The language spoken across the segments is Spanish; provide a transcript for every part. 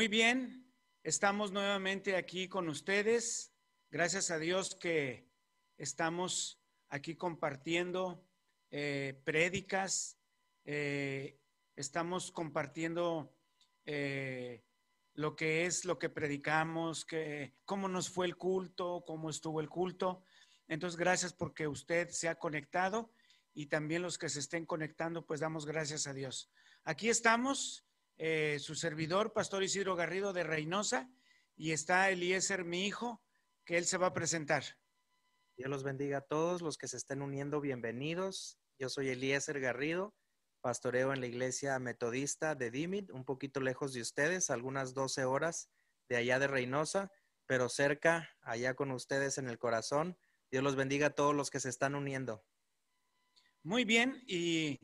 Muy bien, estamos nuevamente aquí con ustedes. Gracias a Dios que estamos aquí compartiendo eh, prédicas, eh, estamos compartiendo eh, lo que es lo que predicamos, que, cómo nos fue el culto, cómo estuvo el culto. Entonces, gracias porque usted se ha conectado y también los que se estén conectando, pues damos gracias a Dios. Aquí estamos eh, su servidor, Pastor Isidro Garrido de Reynosa, y está Eliezer, mi hijo, que él se va a presentar. Dios los bendiga a todos los que se estén uniendo, bienvenidos. Yo soy Eliezer Garrido, pastoreo en la iglesia metodista de Dimit, un poquito lejos de ustedes, algunas 12 horas de allá de Reynosa, pero cerca, allá con ustedes en el corazón. Dios los bendiga a todos los que se están uniendo. Muy bien, y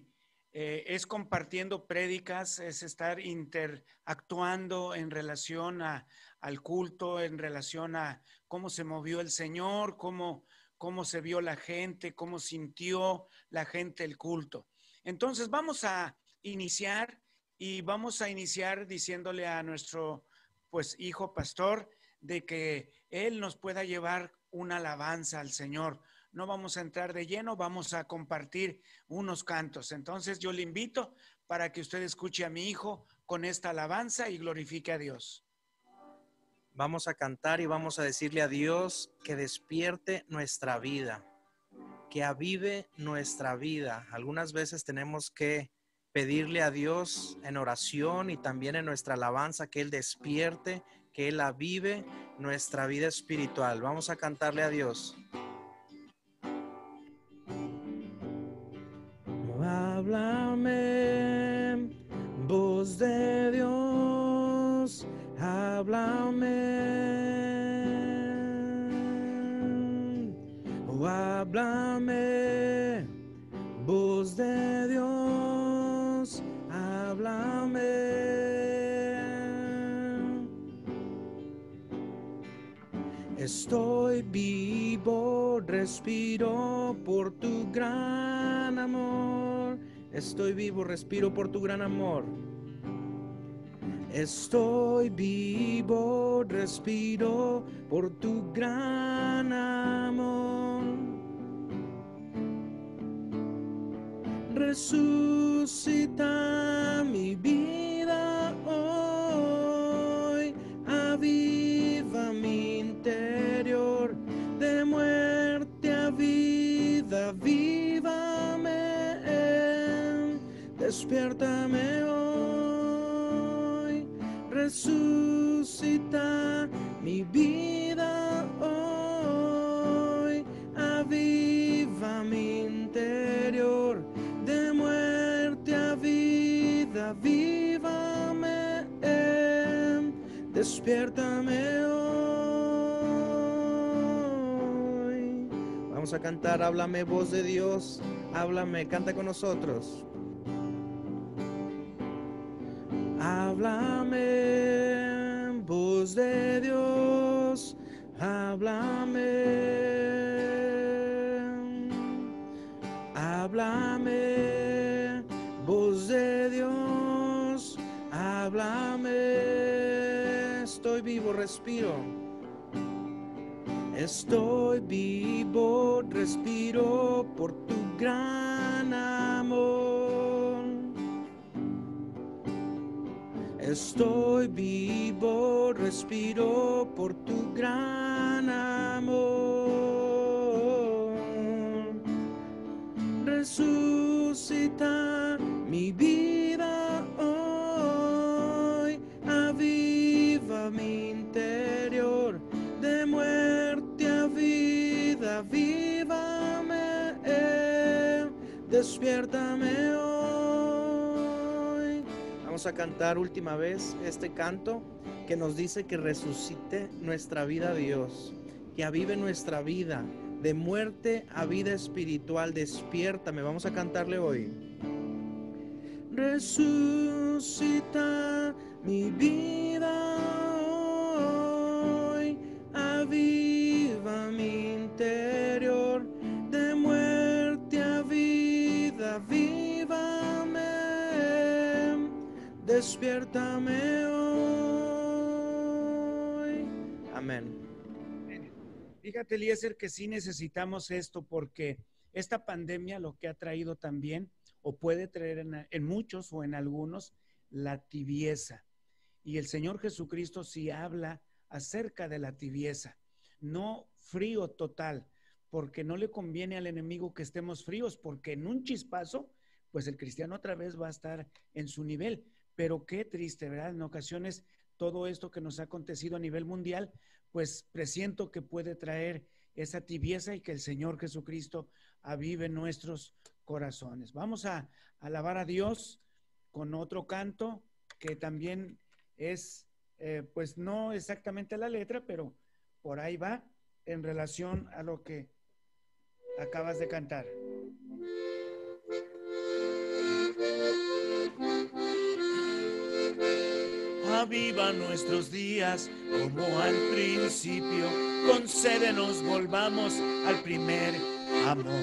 eh, es compartiendo prédicas, es estar interactuando en relación a, al culto, en relación a cómo se movió el Señor, cómo, cómo se vio la gente, cómo sintió la gente el culto. Entonces vamos a iniciar y vamos a iniciar diciéndole a nuestro pues hijo pastor de que él nos pueda llevar una alabanza al Señor, no vamos a entrar de lleno, vamos a compartir unos cantos. Entonces yo le invito para que usted escuche a mi hijo con esta alabanza y glorifique a Dios. Vamos a cantar y vamos a decirle a Dios que despierte nuestra vida, que avive nuestra vida. Algunas veces tenemos que pedirle a Dios en oración y también en nuestra alabanza que Él despierte, que Él avive nuestra vida espiritual. Vamos a cantarle a Dios. Háblame, voz de Dios, háblame. Oh, háblame, voz de Dios, háblame. Estoy vivo, respiro por tu gran amor Estoy vivo, respiro por tu gran amor. Estoy vivo, respiro por tu gran amor. Resucita despiértame hoy, resucita mi vida hoy, aviva mi interior, de muerte a vida, vívame, despiértame hoy. Vamos a cantar, háblame voz de Dios, háblame, canta con nosotros. Háblame, voz de Dios, háblame. Háblame, voz de Dios, háblame. Estoy vivo, respiro. Estoy vivo, respiro por tu gran amor. Estoy vivo, respiro por tu gran amor. Resucita mi vida hoy, aviva mi interior, de muerte a vida, vívame, despiértame hoy a cantar última vez este canto que nos dice que resucite nuestra vida Dios, que avive nuestra vida de muerte a vida espiritual. Despiértame, vamos a cantarle hoy. Resucita mi vida despiértame hoy. Amén. Fíjate, Eliezer, que sí necesitamos esto porque esta pandemia lo que ha traído también, o puede traer en, en muchos o en algunos, la tibieza. Y el Señor Jesucristo sí habla acerca de la tibieza, no frío total, porque no le conviene al enemigo que estemos fríos, porque en un chispazo, pues el cristiano otra vez va a estar en su nivel. Pero qué triste, ¿verdad? En ocasiones todo esto que nos ha acontecido a nivel mundial, pues presiento que puede traer esa tibieza y que el Señor Jesucristo avive nuestros corazones. Vamos a alabar a Dios con otro canto que también es, eh, pues no exactamente la letra, pero por ahí va en relación a lo que acabas de cantar. Aviva nuestros días como al principio, concédenos volvamos al primer amor,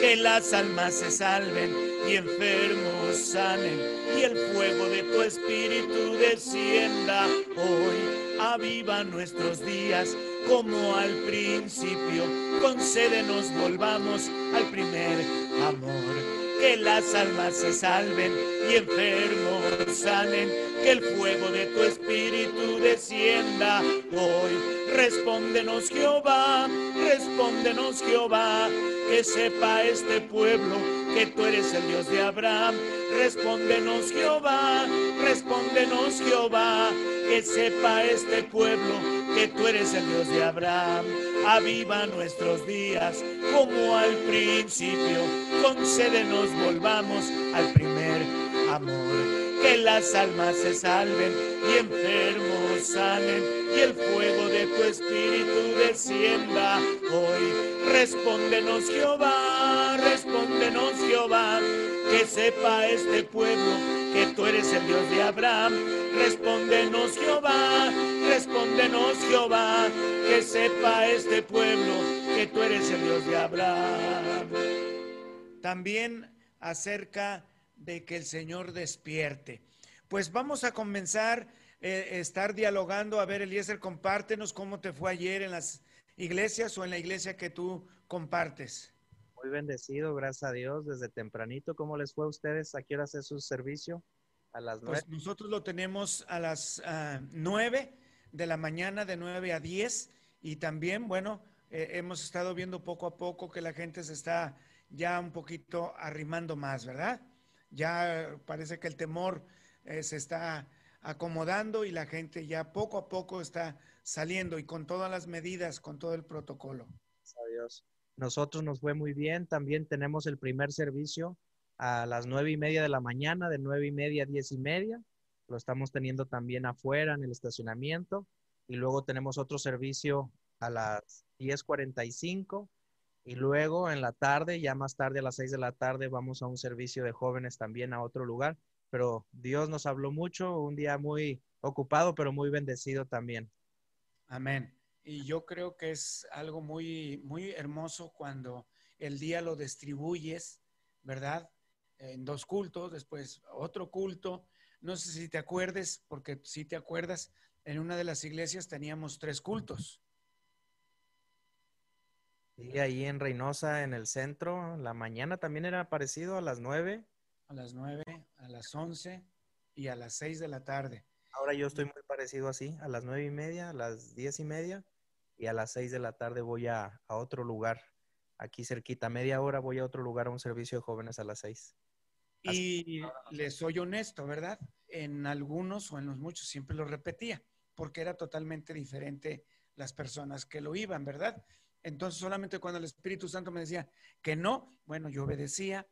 que las almas se salven y enfermos sanen. Y el fuego de tu espíritu descienda hoy. Aviva nuestros días como al principio, concédenos volvamos al primer amor, que las almas se salven y enfermos sanen, que el fuego de tu espíritu descienda hoy. Respóndenos Jehová, respóndenos Jehová, que sepa este pueblo que tú eres el Dios de Abraham. Respóndenos Jehová, respóndenos Jehová, que sepa este pueblo que tú eres el Dios de Abraham. Aviva nuestros días como al principio, concédenos volvamos al primer amor. Que las almas se salven y enfermos salen y el fuego de tu espíritu descienda hoy. Respóndenos Jehová, respóndenos Jehová, que sepa este pueblo que tú eres el Dios de Abraham. Respóndenos Jehová, respóndenos Jehová, que sepa este pueblo que tú eres el Dios de Abraham. También acerca de que el Señor despierte. Pues vamos a comenzar a eh, estar dialogando. A ver, Eliezer, compártenos cómo te fue ayer en las iglesias o en la iglesia que tú compartes. Muy bendecido, gracias a Dios, desde tempranito. ¿Cómo les fue a ustedes? ¿A qué hora hace su servicio? A las nueve. Pues nosotros lo tenemos a las uh, nueve de la mañana, de nueve a diez. Y también, bueno, eh, hemos estado viendo poco a poco que la gente se está ya un poquito arrimando más, ¿verdad? Ya parece que el temor eh, se está acomodando y la gente ya poco a poco está saliendo y con todas las medidas, con todo el protocolo. Adiós. Nosotros nos fue muy bien. También tenemos el primer servicio a las nueve y media de la mañana, de nueve y media a diez y media. Lo estamos teniendo también afuera en el estacionamiento. Y luego tenemos otro servicio a las 10.45 y luego en la tarde, ya más tarde a las 6 de la tarde, vamos a un servicio de jóvenes también a otro lugar. Pero Dios nos habló mucho, un día muy ocupado, pero muy bendecido también. Amén. Y yo creo que es algo muy, muy hermoso cuando el día lo distribuyes, ¿verdad? En dos cultos, después otro culto. No sé si te acuerdes, porque si te acuerdas, en una de las iglesias teníamos tres cultos. Y ahí en Reynosa, en el centro, la mañana también era parecido a las nueve. A las nueve, a las once y a las seis de la tarde. Ahora yo estoy muy parecido así, a las nueve y media, a las diez y media y a las seis de la tarde voy a, a otro lugar, aquí cerquita, media hora voy a otro lugar a un servicio de jóvenes a las seis. Y les soy honesto, ¿verdad? En algunos o en los muchos siempre lo repetía, porque era totalmente diferente las personas que lo iban, ¿verdad? Entonces solamente cuando el Espíritu Santo me decía que no, bueno, yo obedecía.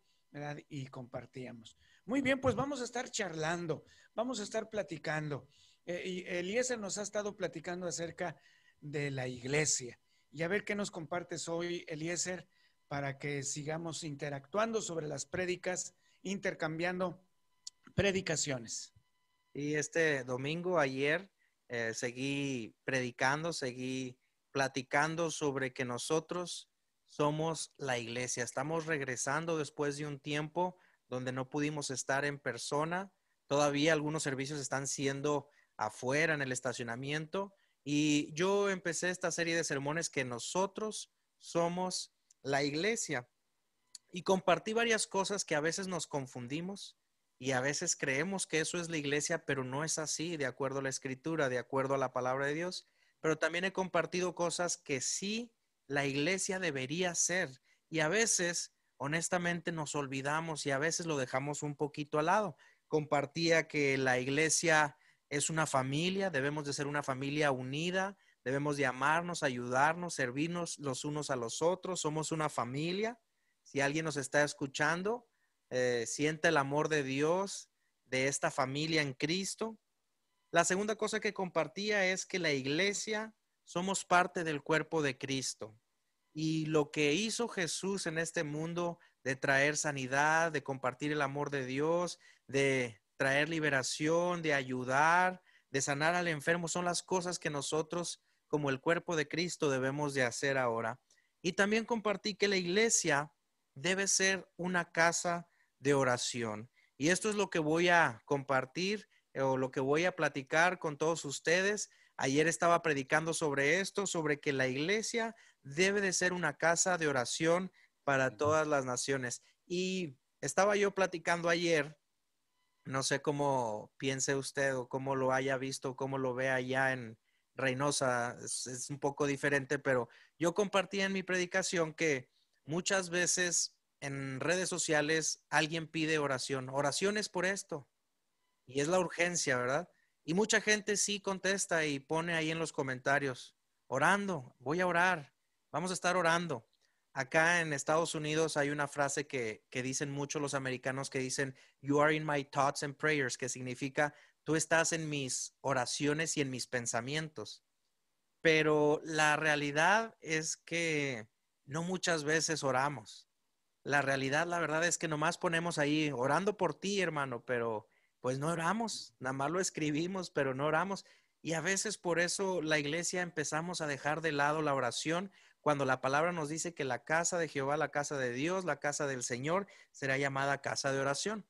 Y compartíamos. Muy bien, pues vamos a estar charlando, vamos a estar platicando. Eh, y Eliezer nos ha estado platicando acerca de la iglesia. Y a ver qué nos compartes hoy, Eliezer, para que sigamos interactuando sobre las prédicas, intercambiando predicaciones. Y este domingo, ayer, eh, seguí predicando, seguí platicando sobre que nosotros somos la iglesia. Estamos regresando después de un tiempo donde no pudimos estar en persona. Todavía algunos servicios están siendo afuera en el estacionamiento Y yo empecé esta serie de sermones que nosotros somos la iglesia. Y compartí varias cosas que a veces nos confundimos y a veces creemos que eso es la iglesia, pero no es así, de acuerdo a la escritura, de acuerdo a la palabra de Dios. Pero también he compartido cosas que sí la iglesia debería ser. Y a veces, honestamente, nos olvidamos y a veces lo dejamos un poquito al lado. Compartía que la iglesia es una familia, debemos de ser una familia unida, debemos de amarnos, ayudarnos, servirnos los unos a los otros, somos una familia. Si alguien nos está escuchando, eh, siente el amor de Dios, de esta familia en Cristo. La segunda cosa que compartía es que la iglesia somos parte del cuerpo de Cristo. Y lo que hizo Jesús en este mundo de traer sanidad, de compartir el amor de Dios, de traer liberación, de ayudar, de sanar al enfermo, son las cosas que nosotros como el cuerpo de Cristo debemos de hacer ahora. Y también compartí que la iglesia debe ser una casa de oración. Y esto es lo que voy a compartir o lo que voy a platicar con todos ustedes. Ayer estaba predicando sobre esto, sobre que la iglesia debe de ser una casa de oración para todas las naciones. Y estaba yo platicando ayer no sé cómo piense usted o cómo lo haya visto, cómo lo ve allá en Reynosa. Es, un poco diferente, pero yo compartí en mi predicación que muchas veces en redes sociales alguien pide oración. Oraciones por esto. Y es la urgencia, ¿verdad? Y mucha gente sí contesta y pone ahí en los comentarios, orando, voy a orar, vamos a estar orando. Acá en Estados Unidos hay una frase que, dicen muchos los americanos que dicen, You are in my thoughts and prayers, que significa, tú estás en mis oraciones y en mis pensamientos. Pero la realidad es que no muchas veces oramos. La realidad, la verdad es que nomás ponemos ahí orando por ti, hermano, pero pues no oramos, nada más lo escribimos, pero no oramos. Y a veces por eso la iglesia empezamos a dejar de lado la oración cuando la palabra nos dice que la casa de Jehová, la casa de Dios, la casa del Señor, será llamada casa de oración.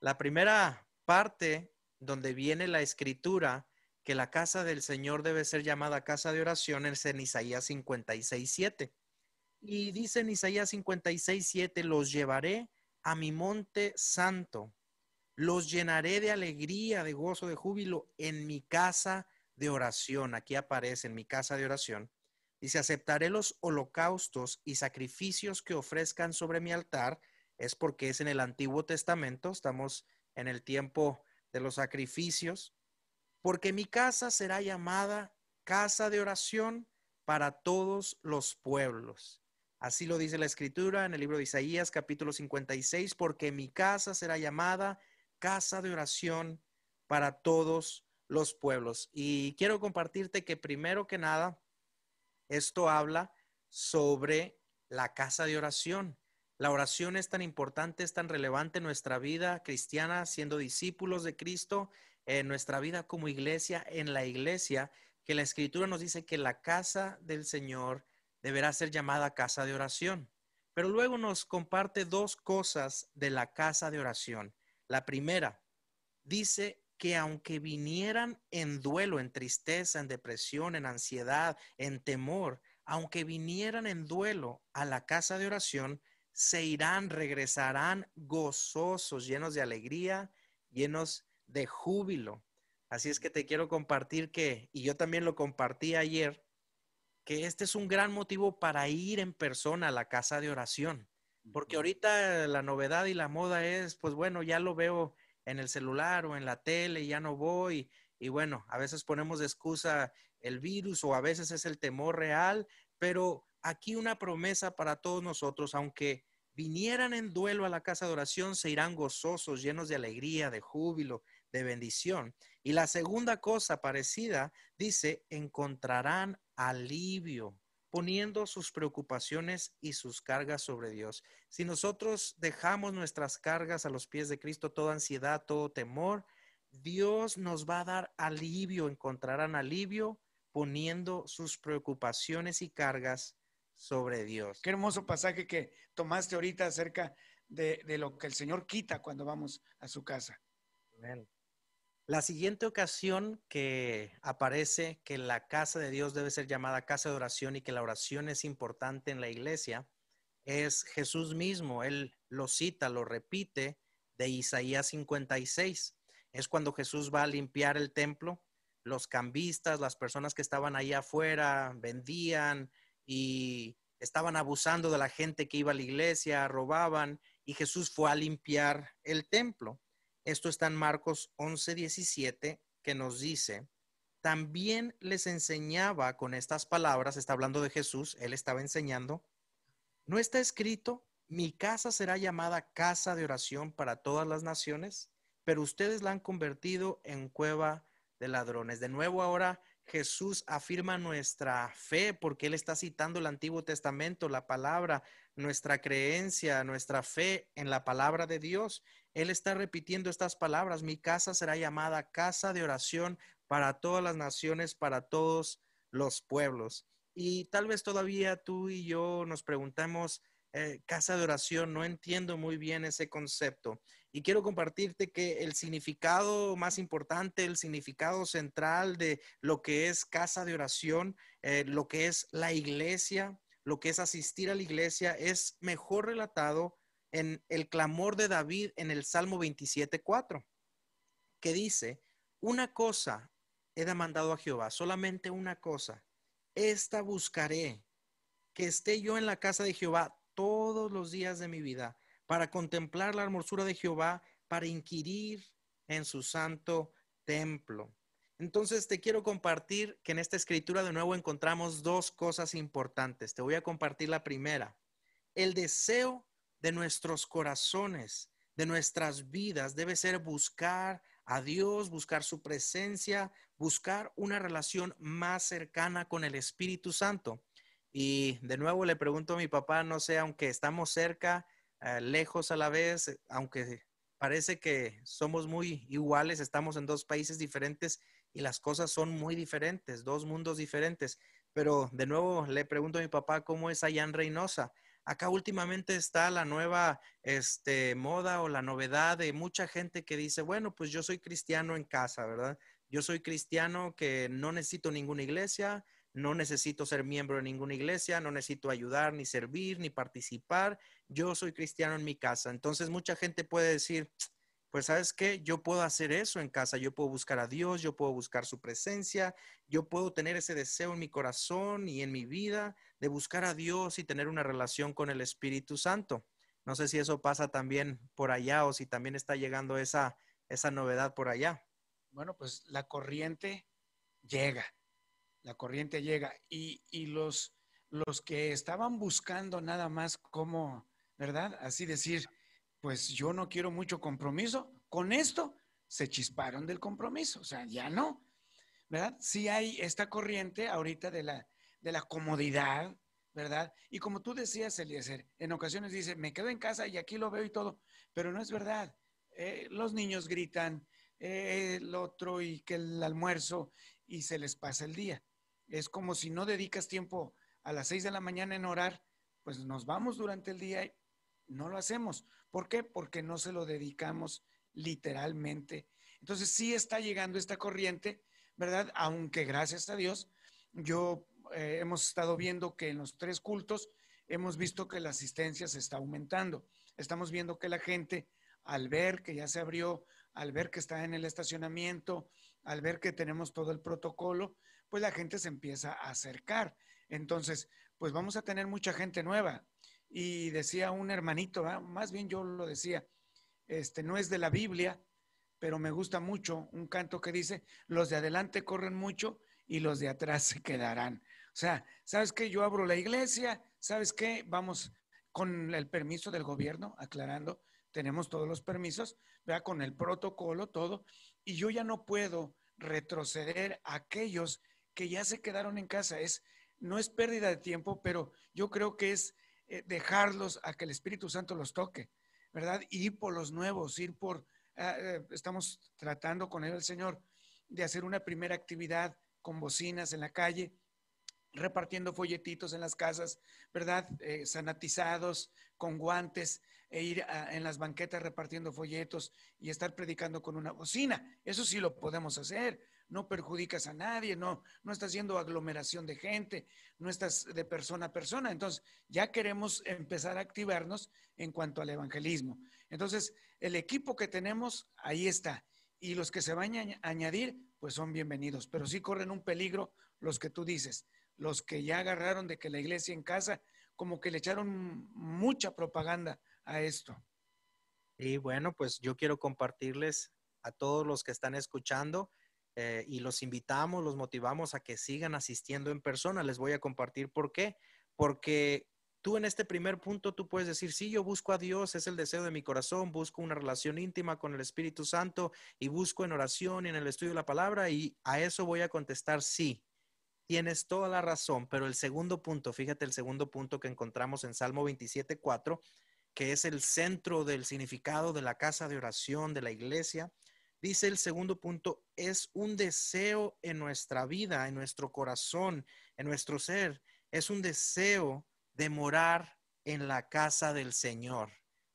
La primera parte donde viene la escritura que la casa del Señor debe ser llamada casa de oración es en Isaías 56, 7. Y dice en Isaías 56, 7, los llevaré a mi monte santo, los llenaré de alegría, de gozo, de júbilo en mi casa de oración. Aquí aparece en mi casa de oración. Dice, aceptaré los holocaustos y sacrificios que ofrezcan sobre mi altar. Es porque es en el Antiguo Testamento, estamos en el tiempo de los sacrificios. Porque mi casa será llamada casa de oración para todos los pueblos. Así lo dice la escritura en el libro de Isaías capítulo 56, porque mi casa será llamada casa de oración para todos los pueblos. Y quiero compartirte que primero que nada, esto habla sobre la casa de oración. La oración es tan importante, es tan relevante en nuestra vida cristiana, siendo discípulos de Cristo, en nuestra vida como iglesia, en la iglesia, que la escritura nos dice que la casa del Señor deberá ser llamada casa de oración. Pero luego nos comparte dos cosas de la casa de oración. La primera, dice que aunque vinieran en duelo, en tristeza, en depresión, en ansiedad, en temor, aunque vinieran en duelo a la casa de oración, se irán, regresarán gozosos, llenos de alegría, llenos de júbilo. Así es que te quiero compartir que, y yo también lo compartí ayer, que este es un gran motivo para ir en persona a la casa de oración. Porque ahorita la novedad y la moda es, pues bueno, ya lo veo en el celular o en la tele, ya no voy. Y bueno, a veces ponemos de excusa el virus o a veces es el temor real, pero aquí una promesa para todos nosotros, aunque vinieran en duelo a la casa de oración, se irán gozosos, llenos de alegría, de júbilo, de bendición. Y la segunda cosa parecida dice, encontrarán alivio poniendo sus preocupaciones y sus cargas sobre Dios. Si nosotros dejamos nuestras cargas a los pies de Cristo, toda ansiedad, todo temor, Dios nos va a dar alivio, encontrarán alivio poniendo sus preocupaciones y cargas sobre Dios. Qué hermoso pasaje que tomaste ahorita acerca de, lo que el Señor quita cuando vamos a su casa. La siguiente ocasión que aparece que la casa de Dios debe ser llamada casa de oración y que la oración es importante en la iglesia es Jesús mismo. Él lo cita, lo repite de Isaías 56. Es cuando Jesús va a limpiar el templo. Los cambistas, las personas que estaban ahí afuera, vendían y estaban abusando de la gente que iba a la iglesia, robaban y Jesús fue a limpiar el templo. Esto está en Marcos 11, 17, que nos dice, también les enseñaba con estas palabras, está hablando de Jesús, él estaba enseñando, ¿no está escrito, mi casa será llamada casa de oración para todas las naciones? Pero ustedes la han convertido en cueva de ladrones. De nuevo ahora Jesús afirma nuestra fe porque Él está citando el Antiguo Testamento, la palabra, nuestra creencia, nuestra fe en la palabra de Dios. Él está repitiendo estas palabras. Mi casa será llamada casa de oración para todas las naciones, para todos los pueblos. Y tal vez todavía tú y yo nos preguntamos, eh, casa de oración, no entiendo muy bien ese concepto. Y quiero compartirte que el significado más importante, el significado central de lo que es casa de oración, eh, lo que es la iglesia, lo que es asistir a la iglesia, es mejor relatado en el clamor de David en el Salmo 27.4, que dice, una cosa he demandado a Jehová, solamente una cosa, esta buscaré, que esté yo en la casa de Jehová todos los días de mi vida, para contemplar la hermosura de Jehová, para inquirir en su santo templo. Entonces te quiero compartir que en esta escritura de nuevo encontramos dos cosas importantes. Te voy a compartir la primera. El deseo de nuestros corazones, de nuestras vidas, debe ser buscar a Dios, buscar su presencia, buscar una relación más cercana con el Espíritu Santo. Y de nuevo le pregunto a mi papá, no sé, aunque estamos cerca, eh, lejos a la vez, aunque parece que somos muy iguales, estamos en dos países diferentes y las cosas son muy diferentes, dos mundos diferentes. Pero de nuevo le pregunto a mi papá cómo es allá en Reynosa acá últimamente está la nueva este, moda o la novedad de mucha gente que dice, bueno, pues yo soy cristiano en casa, ¿verdad? Yo soy cristiano que no necesito ninguna iglesia, no necesito ser miembro de ninguna iglesia, no necesito ayudar, ni servir, ni participar. Yo soy cristiano en mi casa. Entonces mucha gente puede decir, pues sabes qué, yo puedo hacer eso en casa, yo puedo buscar a Dios, yo puedo buscar su presencia, yo puedo tener ese deseo en mi corazón y en mi vida de buscar a Dios y tener una relación con el Espíritu Santo. No sé si eso pasa también por allá o si también está llegando esa, esa novedad por allá. Bueno, pues la corriente llega, la corriente llega y, y los, los que estaban buscando nada más como, ¿verdad? Así decir, pues yo no quiero mucho compromiso. Con esto se chisparon del compromiso, o sea, ya no, ¿verdad? Sí hay esta corriente ahorita de la, de la comodidad, ¿verdad? Y como tú decías, Eliezer, en ocasiones dice, me quedo en casa y aquí lo veo y todo, pero no es verdad. Eh, los niños gritan, eh, el otro y que el almuerzo y se les pasa el día. Es como si no dedicas tiempo a las seis de la mañana en orar, pues nos vamos durante el día y no lo hacemos. ¿Por qué? Porque no se lo dedicamos literalmente. Entonces sí está llegando esta corriente, ¿verdad? Aunque gracias a Dios, yo eh, hemos estado viendo que en los tres cultos hemos visto que la asistencia se está aumentando. Estamos viendo que la gente, al ver que ya se abrió, al ver que está en el estacionamiento, al ver que tenemos todo el protocolo, pues la gente se empieza a acercar. Entonces, pues vamos a tener mucha gente nueva. Y decía un hermanito, más bien yo lo decía, este no es de la Biblia, pero me gusta mucho un canto que dice, los de adelante corren mucho y los de atrás se quedarán. O sea, ¿sabes qué? Yo abro la iglesia, ¿sabes qué? Vamos con el permiso del gobierno, aclarando, tenemos todos los permisos, vea, con el protocolo, todo, y yo ya no puedo retroceder a aquellos que ya se quedaron en casa. Es, no es pérdida de tiempo, pero yo creo que es eh, dejarlos a que el Espíritu Santo los toque, ¿verdad? Ir por los nuevos, ir por, ah, eh, estamos tratando con él el Señor de hacer una primera actividad con bocinas en la calle repartiendo folletitos en las casas, ¿verdad? Eh, sanatizados, con guantes, e ir en las banquetas repartiendo folletos y estar predicando con una bocina. Eso sí lo podemos hacer. No perjudicas a nadie, no, no estás haciendo aglomeración de gente, no estás de persona a persona. Entonces, ya queremos empezar a activarnos en cuanto al evangelismo. Entonces, el equipo que tenemos, ahí está. Y los que se vayan a añadir, pues son bienvenidos. Pero sí corren un peligro los que tú dices los que ya agarraron de que la iglesia en casa, como que le echaron mucha propaganda a esto. Y bueno, pues yo quiero compartirles a todos los que están escuchando eh, y los invitamos, los motivamos a que sigan asistiendo en persona. Les voy a compartir por qué. Porque tú en este primer punto, tú puedes decir, sí, yo busco a Dios, es el deseo de mi corazón, busco una relación íntima con el Espíritu Santo y busco en oración y en el estudio de la palabra y a eso voy a contestar sí. Tienes toda la razón, pero el segundo punto, fíjate el segundo punto que encontramos en Salmo 27, 4, que es el centro del significado de la casa de oración, de la iglesia. Dice el segundo punto, es un deseo en nuestra vida, en nuestro corazón, en nuestro ser. Es un deseo de morar en la casa del Señor,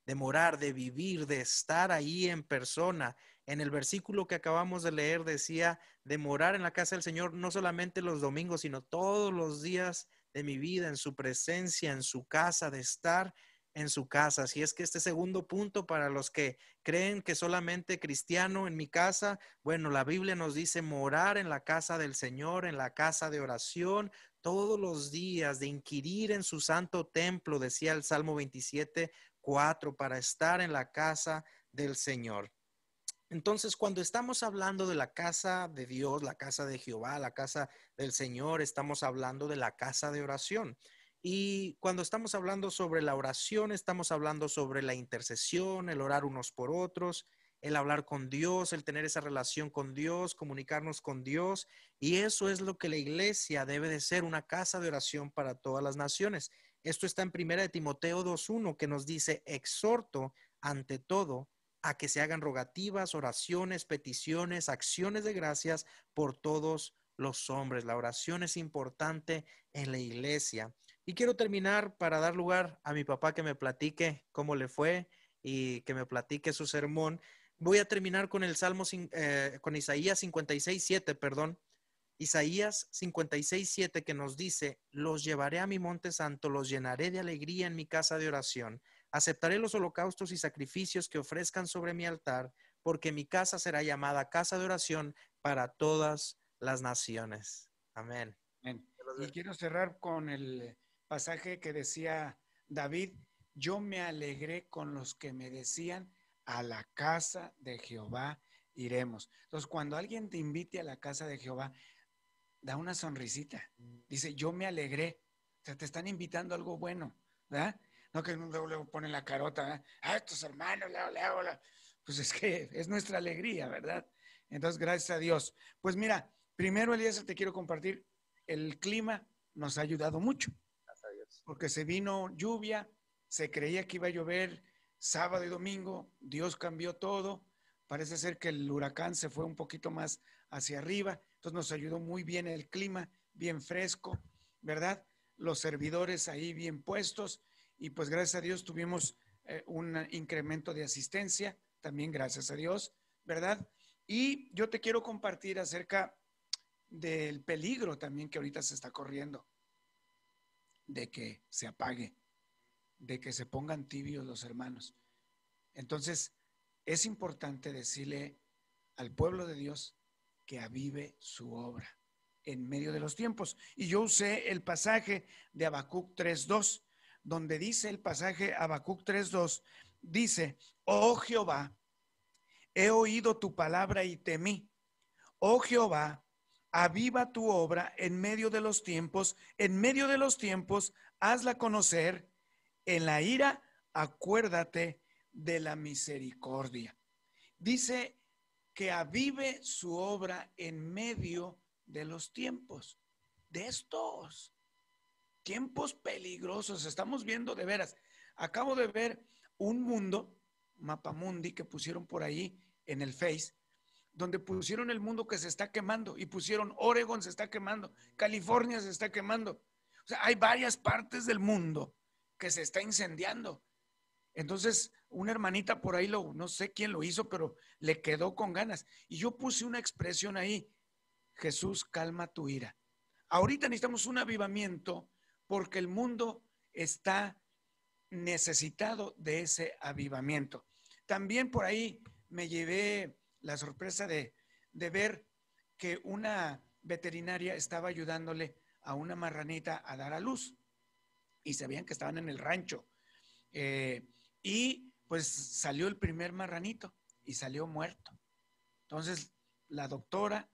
de morar, de vivir, de estar ahí en persona, en el versículo que acabamos de leer decía de morar en la casa del Señor no solamente los domingos, sino todos los días de mi vida, en su presencia, en su casa, de estar en su casa. Así es que este segundo punto para los que creen que solamente cristiano en mi casa, bueno, la Biblia nos dice morar en la casa del Señor, en la casa de oración, todos los días, de inquirir en su santo templo, decía el Salmo 27, 4, para estar en la casa del Señor. Entonces, cuando estamos hablando de la casa de Dios, la casa de Jehová, la casa del Señor, estamos hablando de la casa de oración. Y cuando estamos hablando sobre la oración, estamos hablando sobre la intercesión, el orar unos por otros, el hablar con Dios, el tener esa relación con Dios, comunicarnos con Dios. Y eso es lo que la iglesia debe de ser, una casa de oración para todas las naciones. Esto está en primera de Timoteo 2.1 que nos dice, exhorto ante todo a que se hagan rogativas, oraciones, peticiones, acciones de gracias por todos los hombres. La oración es importante en la iglesia. Y quiero terminar para dar lugar a mi papá que me platique cómo le fue y que me platique su sermón. Voy a terminar con el Salmo, eh, con Isaías 56, 7, perdón. Isaías 56, 7 que nos dice, los llevaré a mi monte santo, los llenaré de alegría en mi casa de oración Aceptaré los holocaustos y sacrificios que ofrezcan sobre mi altar, porque mi casa será llamada casa de oración para todas las naciones. Amén. Y quiero cerrar con el pasaje que decía David, yo me alegré con los que me decían, a la casa de Jehová iremos. Entonces, cuando alguien te invite a la casa de Jehová, da una sonrisita. Dice, yo me alegré. O sea, te están invitando a algo bueno, ¿verdad? No que luego, luego ponen la carota, ¿eh? ah, estos hermanos, leo, leo, Pues es que es nuestra alegría, ¿verdad? Entonces, gracias a Dios. Pues mira, primero, Elías, te quiero compartir, el clima nos ha ayudado mucho. Porque se vino lluvia, se creía que iba a llover sábado y domingo, Dios cambió todo. Parece ser que el huracán se fue un poquito más hacia arriba, entonces nos ayudó muy bien el clima, bien fresco, ¿verdad? Los servidores ahí bien puestos y pues gracias a Dios tuvimos eh, un incremento de asistencia, también gracias a Dios, ¿verdad? Y yo te quiero compartir acerca del peligro también que ahorita se está corriendo, de que se apague, de que se pongan tibios los hermanos. Entonces, es importante decirle al pueblo de Dios que avive su obra en medio de los tiempos. Y yo usé el pasaje de Habacuc 3.2 donde dice el pasaje Habacuc 3:2, dice, "Oh Jehová, he oído tu palabra y temí. Oh Jehová, aviva tu obra en medio de los tiempos, en medio de los tiempos, hazla conocer. En la ira, acuérdate de la misericordia." Dice que avive su obra en medio de los tiempos, de estos tiempos peligrosos. Estamos viendo de veras. Acabo de ver un mundo, mapamundi, que pusieron por ahí en el Face, donde pusieron el mundo que se está quemando y pusieron Oregon se está quemando, California se está quemando. Hay varias partes del mundo que se está incendiando. Entonces, una hermanita por ahí, lo, no sé quién lo hizo, pero le quedó con ganas. Y yo puse una expresión ahí, Jesús, calma tu ira. Ahorita necesitamos un avivamiento porque el mundo está necesitado de ese avivamiento. También por ahí me llevé la sorpresa de, ver que una veterinaria estaba ayudándole a una marranita a dar a luz y sabían que estaban en el rancho. Eh, y pues salió el primer marranito y salió muerto. Entonces la doctora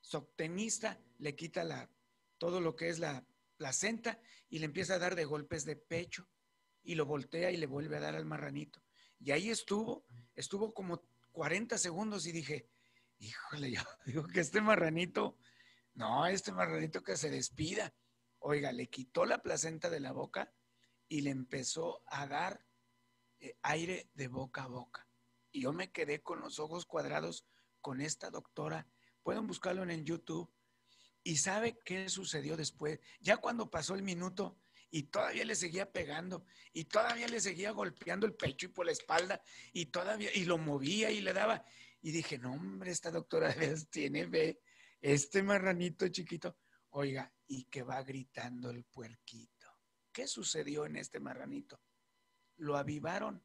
soctenista le quita la, todo lo que es la placenta y le empieza a dar de golpes de pecho y lo voltea y le vuelve a dar al marranito. Y ahí estuvo, estuvo como 40 segundos y dije, híjole, yo digo que este marranito, no, este marranito que se despida. Oiga, le quitó la placenta de la boca y le empezó a dar eh, aire de boca a boca. Y yo me quedé con los ojos cuadrados con esta doctora. Pueden buscarlo en YouTube. ¿Y sabe qué sucedió después? Ya cuando pasó el minuto, y todavía le seguía pegando y todavía le seguía golpeando el pecho y por la espalda y todavía y lo movía y le daba y dije, "No, hombre, esta doctora tiene ve este marranito chiquito, oiga, y que va gritando el puerquito. ¿Qué sucedió en este marranito? Lo avivaron,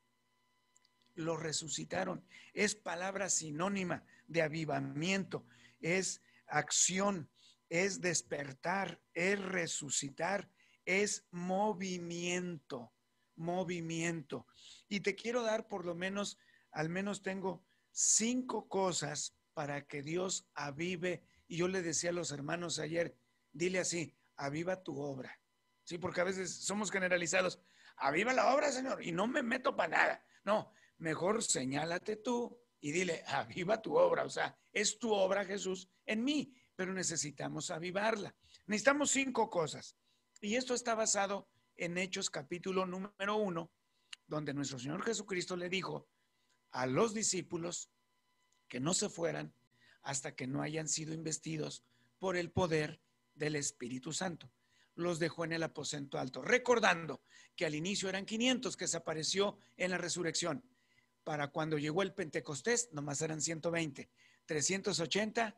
lo resucitaron. Es palabra sinónima de avivamiento, es acción, es despertar, es resucitar, es movimiento, movimiento. Y te quiero dar por lo menos, al menos tengo cinco cosas para que Dios avive. Y yo le decía a los hermanos ayer, dile así, aviva tu obra. Sí, porque a veces somos generalizados. Aviva la obra, Señor, y no me meto para nada. No, mejor señálate tú y dile, aviva tu obra. O sea, es tu obra, Jesús, en mí, pero necesitamos avivarla. Necesitamos cinco cosas. Y esto está basado en Hechos capítulo número uno, donde nuestro Señor Jesucristo le dijo a los discípulos que no se fueran hasta que no hayan sido investidos por el poder del Espíritu Santo. Los dejó en el aposento alto, recordando que al inicio eran 500 que se apareció en la resurrección. Para cuando llegó el Pentecostés, nomás eran 120. 380,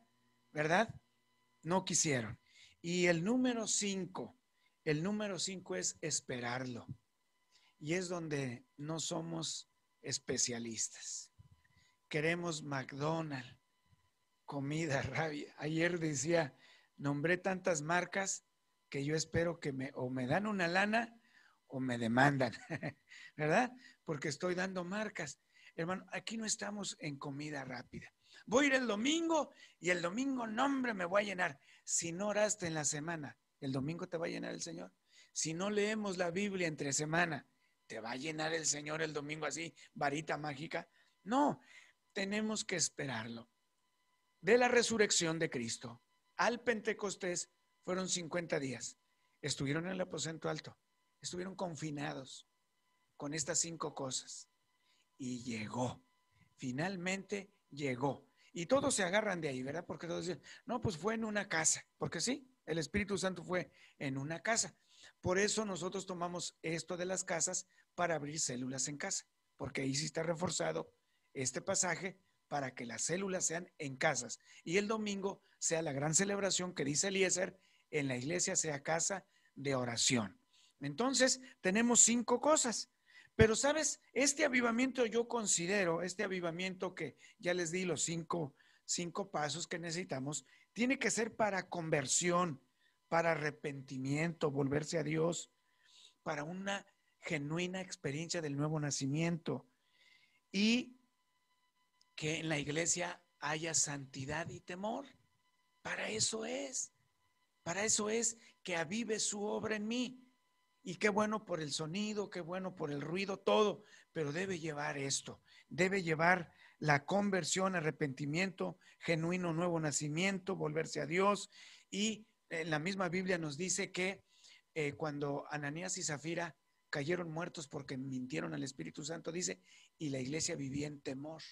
¿verdad? No quisieron. Y el número 5 el número cinco es esperarlo. Y es donde no somos especialistas. Queremos McDonald's, comida, rabia. Ayer decía, nombré tantas marcas que yo espero que me o me dan una lana o me demandan, ¿verdad? Porque estoy dando marcas. Hermano, aquí no estamos en comida rápida. Voy a ir el domingo y el domingo, nombre, me voy a llenar. Si no oraste en la semana, el domingo te va a llenar el Señor. Si no leemos la Biblia entre semana, ¿te va a llenar el Señor el domingo así, varita mágica? No, tenemos que esperarlo. De la resurrección de Cristo al Pentecostés fueron 50 días. Estuvieron en el aposento alto, estuvieron confinados con estas cinco cosas. Y llegó, finalmente llegó. Y todos se agarran de ahí, ¿verdad? Porque todos dicen, no, pues fue en una casa, porque sí, el Espíritu Santo fue en una casa. Por eso nosotros tomamos esto de las casas para abrir células en casa, porque ahí sí está reforzado este pasaje para que las células sean en casas y el domingo sea la gran celebración que dice Eliezer, en la iglesia sea casa de oración. Entonces, tenemos cinco cosas. Pero, ¿sabes? Este avivamiento yo considero, este avivamiento que ya les di los cinco, cinco pasos que necesitamos, tiene que ser para conversión, para arrepentimiento, volverse a Dios, para una genuina experiencia del nuevo nacimiento y que en la iglesia haya santidad y temor. Para eso es, para eso es que avive su obra en mí. Y qué bueno por el sonido, qué bueno por el ruido, todo, pero debe llevar esto, debe llevar la conversión, arrepentimiento, genuino nuevo nacimiento, volverse a Dios. Y en la misma Biblia nos dice que eh, cuando Ananías y Zafira cayeron muertos porque mintieron al Espíritu Santo, dice, y la iglesia vivía en temor.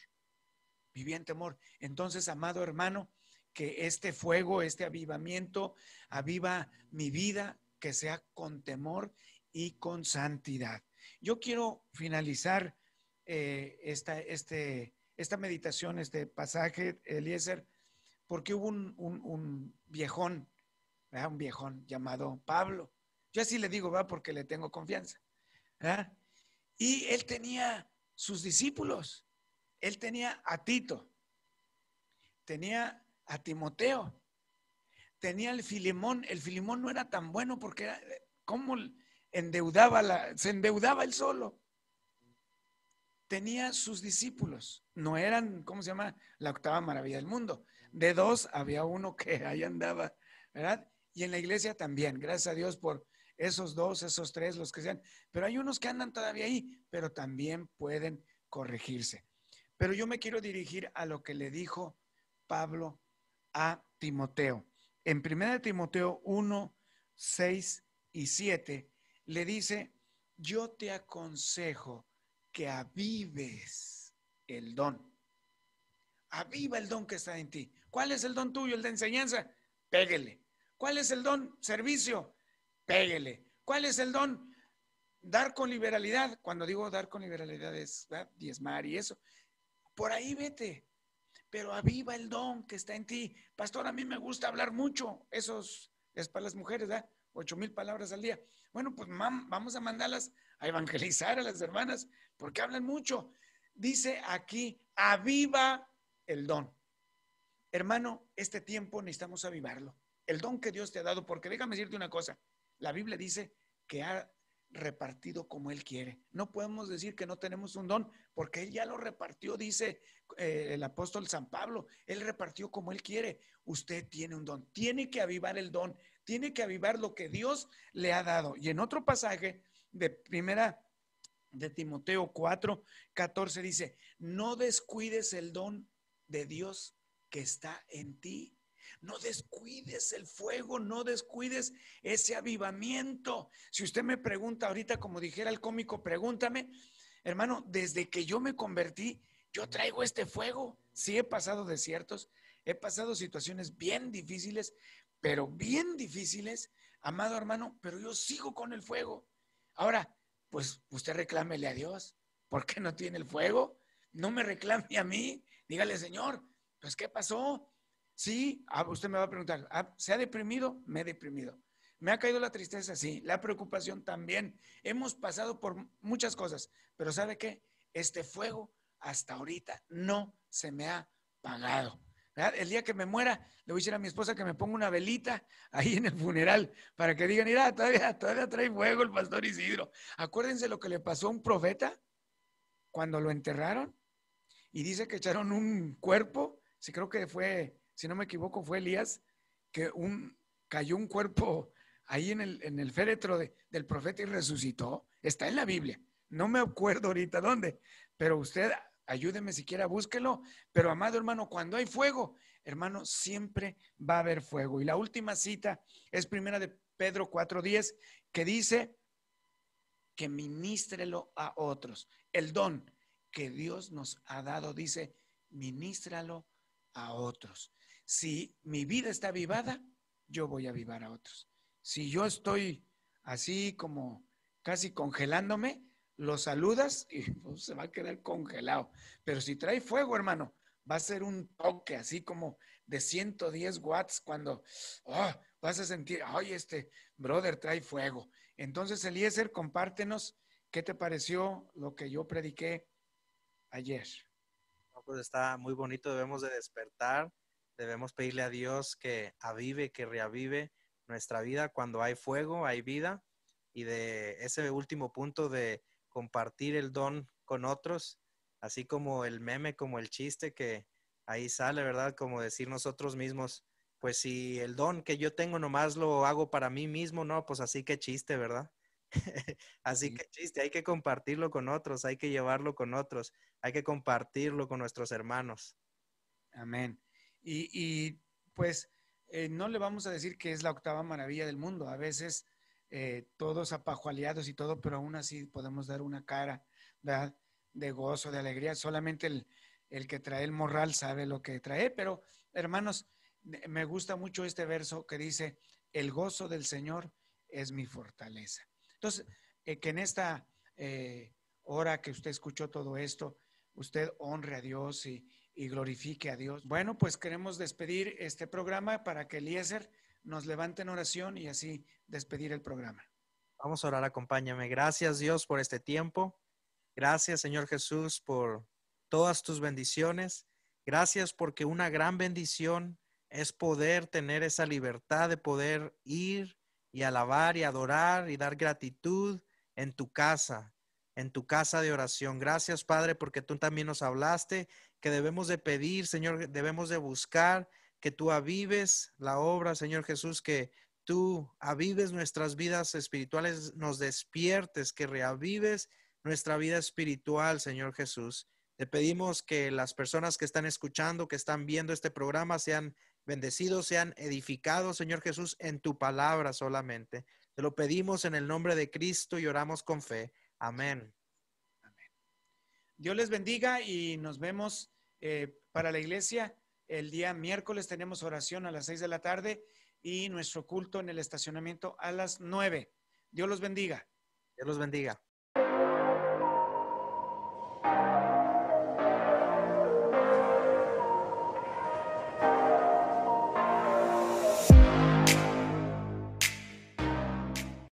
vivía en temor. Entonces, amado hermano, que este fuego, este avivamiento, aviva mi vida, que sea con temor y con santidad. Yo quiero finalizar eh, esta, este, esta meditación, este pasaje, Eliezer, porque hubo un, viejón, un viejón llamado Pablo. Yo así le digo, va, porque le tengo confianza. Y él tenía sus discípulos. Él tenía a Tito, tenía a Timoteo, tenía el Filimón. El Filimón no era tan bueno porque era, ¿cómo endeudaba la, se endeudaba él solo? Tenía sus discípulos, no eran, ¿cómo se llama? La octava maravilla del mundo. De dos había uno que ahí andaba, ¿verdad? Y en la iglesia también, gracias a Dios por esos dos, esos tres, los que sean. Pero hay unos que andan todavía ahí, pero también pueden corregirse. Pero yo me quiero dirigir a lo que le dijo Pablo a Timoteo. En 1 Timoteo 1, 6 y 7 le dice, yo te aconsejo que avives el don. Aviva el don que está en ti. ¿Cuál es el don tuyo? El de enseñanza. Péguele. ¿Cuál es el don? Servicio. Péguele. ¿Cuál es el don? Dar con liberalidad. Cuando digo dar con liberalidad es diezmar y eso. Por ahí vete pero aviva el don que está en ti. Pastor, a mí me gusta hablar mucho. Esos es para las mujeres, ¿verdad? Ocho mil palabras al día. Bueno, pues vamos a mandarlas a evangelizar a las hermanas porque hablan mucho. Dice aquí, aviva el don. Hermano, este tiempo necesitamos avivarlo. El don que Dios te ha dado, porque déjame decirte una cosa. La Biblia dice que ha repartido como Él quiere. No podemos decir que no tenemos un don, porque Él ya lo repartió, dice eh, el apóstol San Pablo. Él repartió como Él quiere. Usted tiene un don, tiene que avivar el don, tiene que avivar lo que Dios le ha dado. Y en otro pasaje de primera de Timoteo 4, 14 dice, no descuides el don de Dios que está en ti no descuides el fuego, no descuides ese avivamiento. Si usted me pregunta ahorita, como dijera el cómico, pregúntame, hermano, desde que yo me convertí, yo traigo este fuego. Sí he pasado desiertos, he pasado situaciones bien difíciles, pero bien difíciles, amado hermano, pero yo sigo con el fuego. Ahora, pues usted reclámele a Dios. ¿Por qué no tiene el fuego? No me reclame a mí. Dígale, Señor, pues ¿qué pasó? Sí, ah, usted me va a preguntar, ah, ¿se ha deprimido? Me he deprimido. ¿Me ha caído la tristeza? Sí, la preocupación también. Hemos pasado por muchas cosas, pero ¿sabe qué? Este fuego hasta ahorita no se me ha pagado. El día que me muera, le voy a decir a mi esposa que me ponga una velita ahí en el funeral para que digan, mira, todavía, todavía trae fuego el pastor Isidro. Acuérdense lo que le pasó a un profeta cuando lo enterraron y dice que echaron un cuerpo, sí creo que fue si no me equivoco, fue Elías, que un, cayó un cuerpo ahí en el, en el féretro del profeta y resucitó. Está en la Biblia. No me acuerdo ahorita dónde, pero usted ayúdeme siquiera, búsquelo. Pero amado hermano, cuando hay fuego, hermano, siempre va a haber fuego. Y la última cita es primera de Pedro 4.10, que dice que ministrelo a otros. El don que Dios nos ha dado, dice, ministralo a otros. Si mi vida está avivada, yo voy a avivar a otros. Si yo estoy así como casi congelándome, lo saludas y pues, se va a quedar congelado. Pero si trae fuego, hermano, va a ser un toque así como de 110 watts cuando oh, vas a sentir, ay, este brother trae fuego. Entonces, Eliezer, compártenos qué te pareció lo que yo prediqué ayer. Pues está muy bonito, debemos de despertar Debemos pedirle a Dios que avive, que reavive nuestra vida. Cuando hay fuego, hay vida. Y de ese último punto de compartir el don con otros, así como el meme, como el chiste que ahí sale, ¿verdad? Como decir nosotros mismos, pues si el don que yo tengo nomás lo hago para mí mismo, no, pues así que chiste, ¿verdad? así que chiste, hay que compartirlo con otros, hay que llevarlo con otros, hay que compartirlo con nuestros hermanos. Amén. Y, pues eh, no le vamos a decir que es la octava maravilla del mundo. A veces eh, todos apajualeados y todo, pero aún así podemos dar una cara de gozo, de alegría. Solamente el que trae el morral sabe lo que trae, pero hermanos, me gusta mucho este verso que dice, el gozo del Señor es mi fortaleza. Entonces, eh, que en esta eh, hora que usted escuchó todo esto, usted honre a Dios y, y, glorifique a Dios. Bueno, pues queremos despedir este programa para que Eliezer nos levante en oración y así despedir el programa. Vamos a orar, acompáñame. Gracias Dios por este tiempo. Gracias Señor Jesús por todas tus bendiciones. Gracias porque una gran bendición es poder tener esa libertad de poder ir y alabar y adorar y dar gratitud en tu casa, en tu casa de oración. Gracias, Padre, porque tú también nos hablaste que debemos de pedir, Señor, debemos de buscar que tú avives la obra, Señor Jesús, que tú avives nuestras vidas espirituales, nos despiertes, que reavives nuestra vida espiritual, Señor Jesús. Te pedimos que las personas que están escuchando, que están viendo este programa, sean bendecidos, sean edificados, Señor Jesús, en tu palabra solamente. Te lo pedimos en el nombre de Cristo y oramos con fe. Amén. Dios les bendiga y nos vemos eh, para la iglesia. El día miércoles tenemos oración a las seis de la tarde y nuestro culto en el estacionamiento a las nueve. Dios los bendiga. Dios los bendiga.